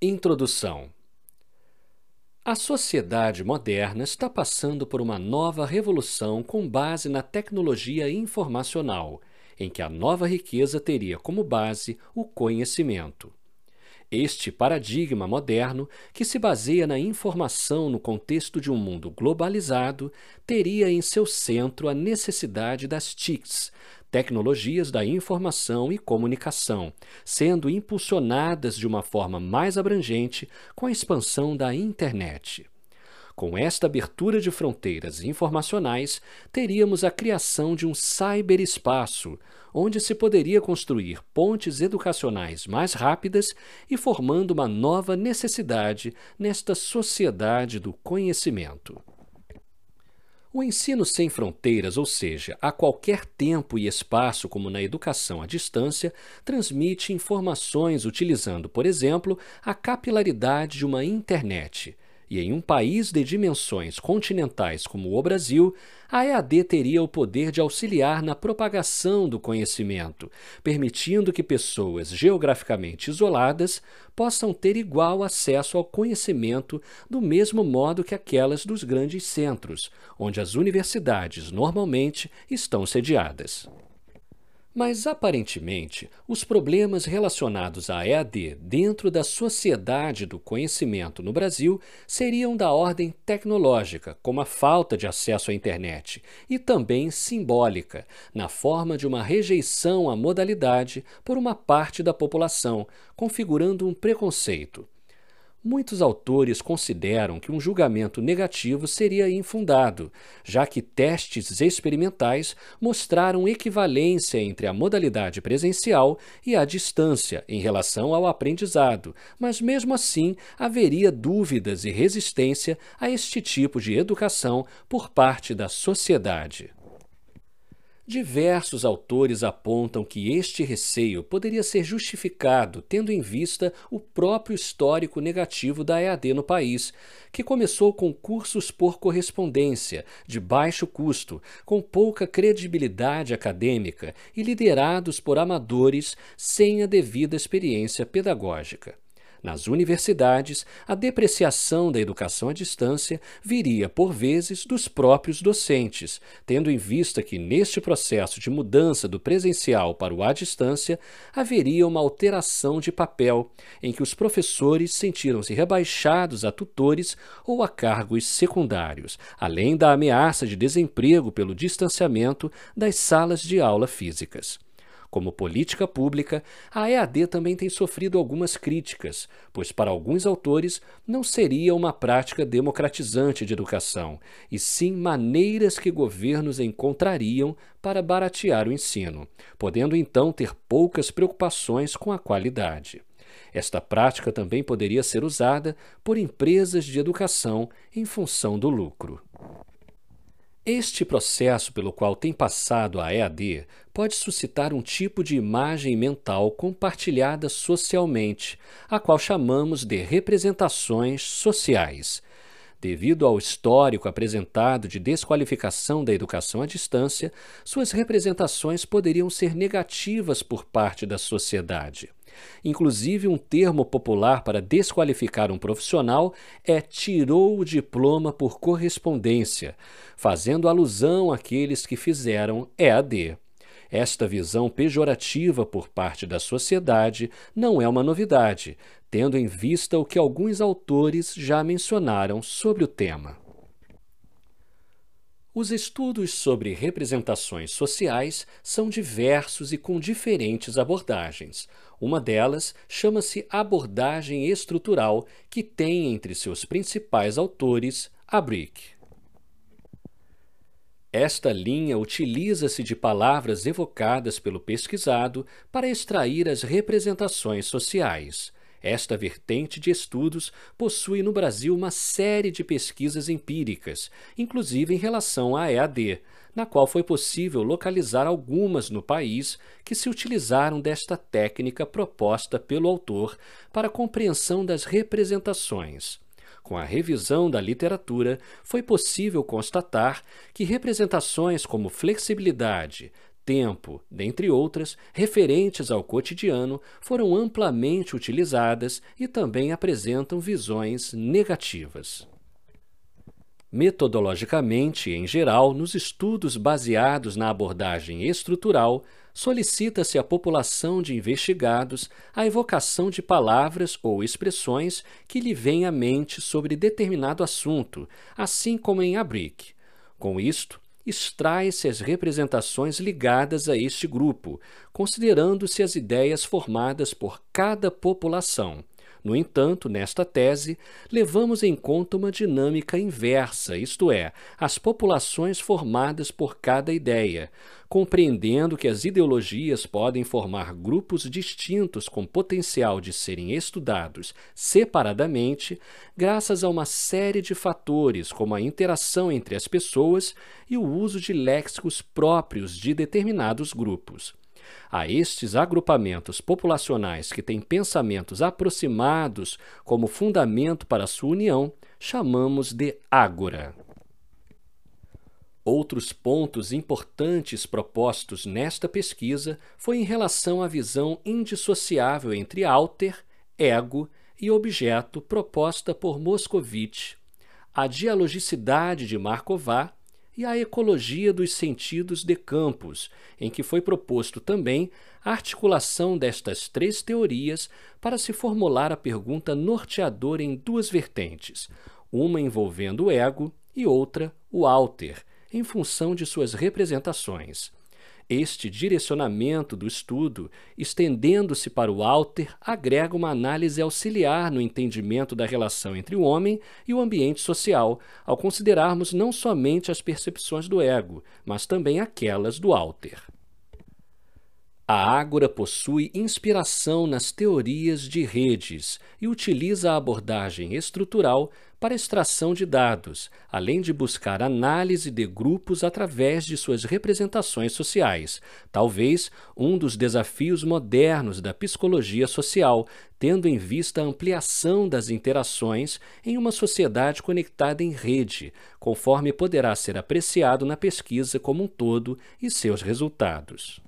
Introdução A sociedade moderna está passando por uma nova revolução com base na tecnologia informacional, em que a nova riqueza teria como base o conhecimento. Este paradigma moderno, que se baseia na informação no contexto de um mundo globalizado, teria em seu centro a necessidade das TICs, tecnologias da informação e comunicação, sendo impulsionadas de uma forma mais abrangente com a expansão da internet. Com esta abertura de fronteiras informacionais, teríamos a criação de um cyberespaço, onde se poderia construir pontes educacionais mais rápidas e formando uma nova necessidade nesta sociedade do conhecimento. O ensino sem fronteiras, ou seja, a qualquer tempo e espaço, como na educação à distância, transmite informações utilizando, por exemplo, a capilaridade de uma internet e em um país de dimensões continentais como o Brasil, a EAD teria o poder de auxiliar na propagação do conhecimento, permitindo que pessoas geograficamente isoladas possam ter igual acesso ao conhecimento do mesmo modo que aquelas dos grandes centros, onde as universidades normalmente estão sediadas. Mas, aparentemente, os problemas relacionados à EAD dentro da sociedade do conhecimento no Brasil seriam da ordem tecnológica, como a falta de acesso à internet, e também simbólica, na forma de uma rejeição à modalidade por uma parte da população, configurando um preconceito. Muitos autores consideram que um julgamento negativo seria infundado, já que testes experimentais mostraram equivalência entre a modalidade presencial e a distância em relação ao aprendizado, mas mesmo assim haveria dúvidas e resistência a este tipo de educação por parte da sociedade. Diversos autores apontam que este receio poderia ser justificado tendo em vista o próprio histórico negativo da EAD no país, que começou com cursos por correspondência, de baixo custo, com pouca credibilidade acadêmica e liderados por amadores sem a devida experiência pedagógica. Nas universidades, a depreciação da educação à distância viria, por vezes, dos próprios docentes, tendo em vista que, neste processo de mudança do presencial para o à distância, haveria uma alteração de papel, em que os professores sentiram-se rebaixados a tutores ou a cargos secundários, além da ameaça de desemprego pelo distanciamento das salas de aula físicas. Como política pública, a EAD também tem sofrido algumas críticas, pois para alguns autores não seria uma prática democratizante de educação, e sim maneiras que governos encontrariam para baratear o ensino, podendo então ter poucas preocupações com a qualidade. Esta prática também poderia ser usada por empresas de educação em função do lucro. Este processo pelo qual tem passado a EAD pode suscitar um tipo de imagem mental compartilhada socialmente, a qual chamamos de representações sociais. Devido ao histórico apresentado de desqualificação da educação à distância, suas representações poderiam ser negativas por parte da sociedade. Inclusive, um termo popular para desqualificar um profissional é tirou o diploma por correspondência, fazendo alusão àqueles que fizeram EAD. Esta visão pejorativa por parte da sociedade não é uma novidade, tendo em vista o que alguns autores já mencionaram sobre o tema. Os estudos sobre representações sociais são diversos e com diferentes abordagens. Uma delas chama-se abordagem estrutural, que tem entre seus principais autores a Brick. Esta linha utiliza-se de palavras evocadas pelo pesquisado para extrair as representações sociais. Esta vertente de estudos possui no Brasil uma série de pesquisas empíricas, inclusive em relação à EAD, na qual foi possível localizar algumas no país que se utilizaram desta técnica proposta pelo autor para compreensão das representações. Com a revisão da literatura, foi possível constatar que representações como flexibilidade, tempo, dentre outras, referentes ao cotidiano, foram amplamente utilizadas e também apresentam visões negativas. Metodologicamente, em geral, nos estudos baseados na abordagem estrutural, solicita-se à população de investigados a evocação de palavras ou expressões que lhe vêm à mente sobre determinado assunto, assim como em Abric. Com isto, extrai-se as representações ligadas a este grupo, considerando-se as ideias formadas por cada população. No entanto, nesta tese, levamos em conta uma dinâmica inversa, isto é, as populações formadas por cada ideia, compreendendo que as ideologias podem formar grupos distintos com potencial de serem estudados separadamente, graças a uma série de fatores, como a interação entre as pessoas e o uso de léxicos próprios de determinados grupos. A estes agrupamentos populacionais que têm pensamentos aproximados como fundamento para sua união, chamamos de ágora. Outros pontos importantes propostos nesta pesquisa foi em relação à visão indissociável entre alter, ego e objeto proposta por Moscovitch, a dialogicidade de Marková e a ecologia dos sentidos de campos, em que foi proposto também a articulação destas três teorias para se formular a pergunta norteadora em duas vertentes, uma envolvendo o ego e outra o alter, em função de suas representações. Este direcionamento do estudo, estendendo-se para o alter, agrega uma análise auxiliar no entendimento da relação entre o homem e o ambiente social, ao considerarmos não somente as percepções do ego, mas também aquelas do alter. A Ágora possui inspiração nas teorias de redes e utiliza a abordagem estrutural para extração de dados, além de buscar análise de grupos através de suas representações sociais, talvez um dos desafios modernos da psicologia social, tendo em vista a ampliação das interações em uma sociedade conectada em rede, conforme poderá ser apreciado na pesquisa como um todo e seus resultados.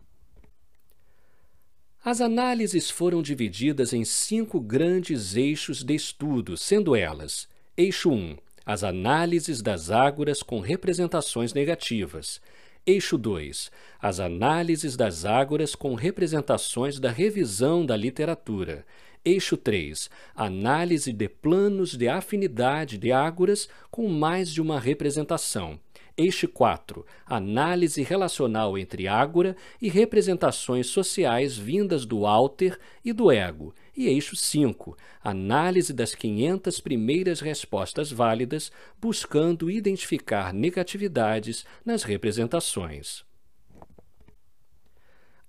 As análises foram divididas em cinco grandes eixos de estudo, sendo elas: Eixo 1 As análises das ágoras com representações negativas. Eixo 2 As análises das ágoras com representações da revisão da literatura. Eixo 3 Análise de planos de afinidade de ágoras com mais de uma representação. Eixo 4. Análise relacional entre ágora e representações sociais vindas do alter e do ego. E eixo 5. Análise das 500 primeiras respostas válidas, buscando identificar negatividades nas representações.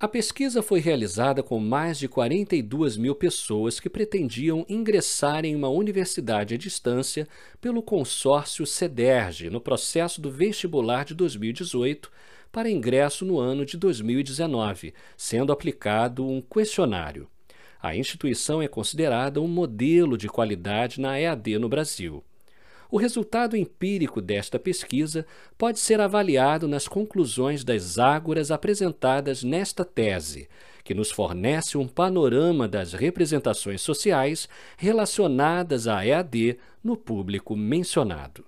A pesquisa foi realizada com mais de 42 mil pessoas que pretendiam ingressar em uma universidade à distância pelo consórcio CEDERJ no processo do vestibular de 2018 para ingresso no ano de 2019, sendo aplicado um questionário. A instituição é considerada um modelo de qualidade na EAD no Brasil. O resultado empírico desta pesquisa pode ser avaliado nas conclusões das ágoras apresentadas nesta tese, que nos fornece um panorama das representações sociais relacionadas à EAD no público mencionado.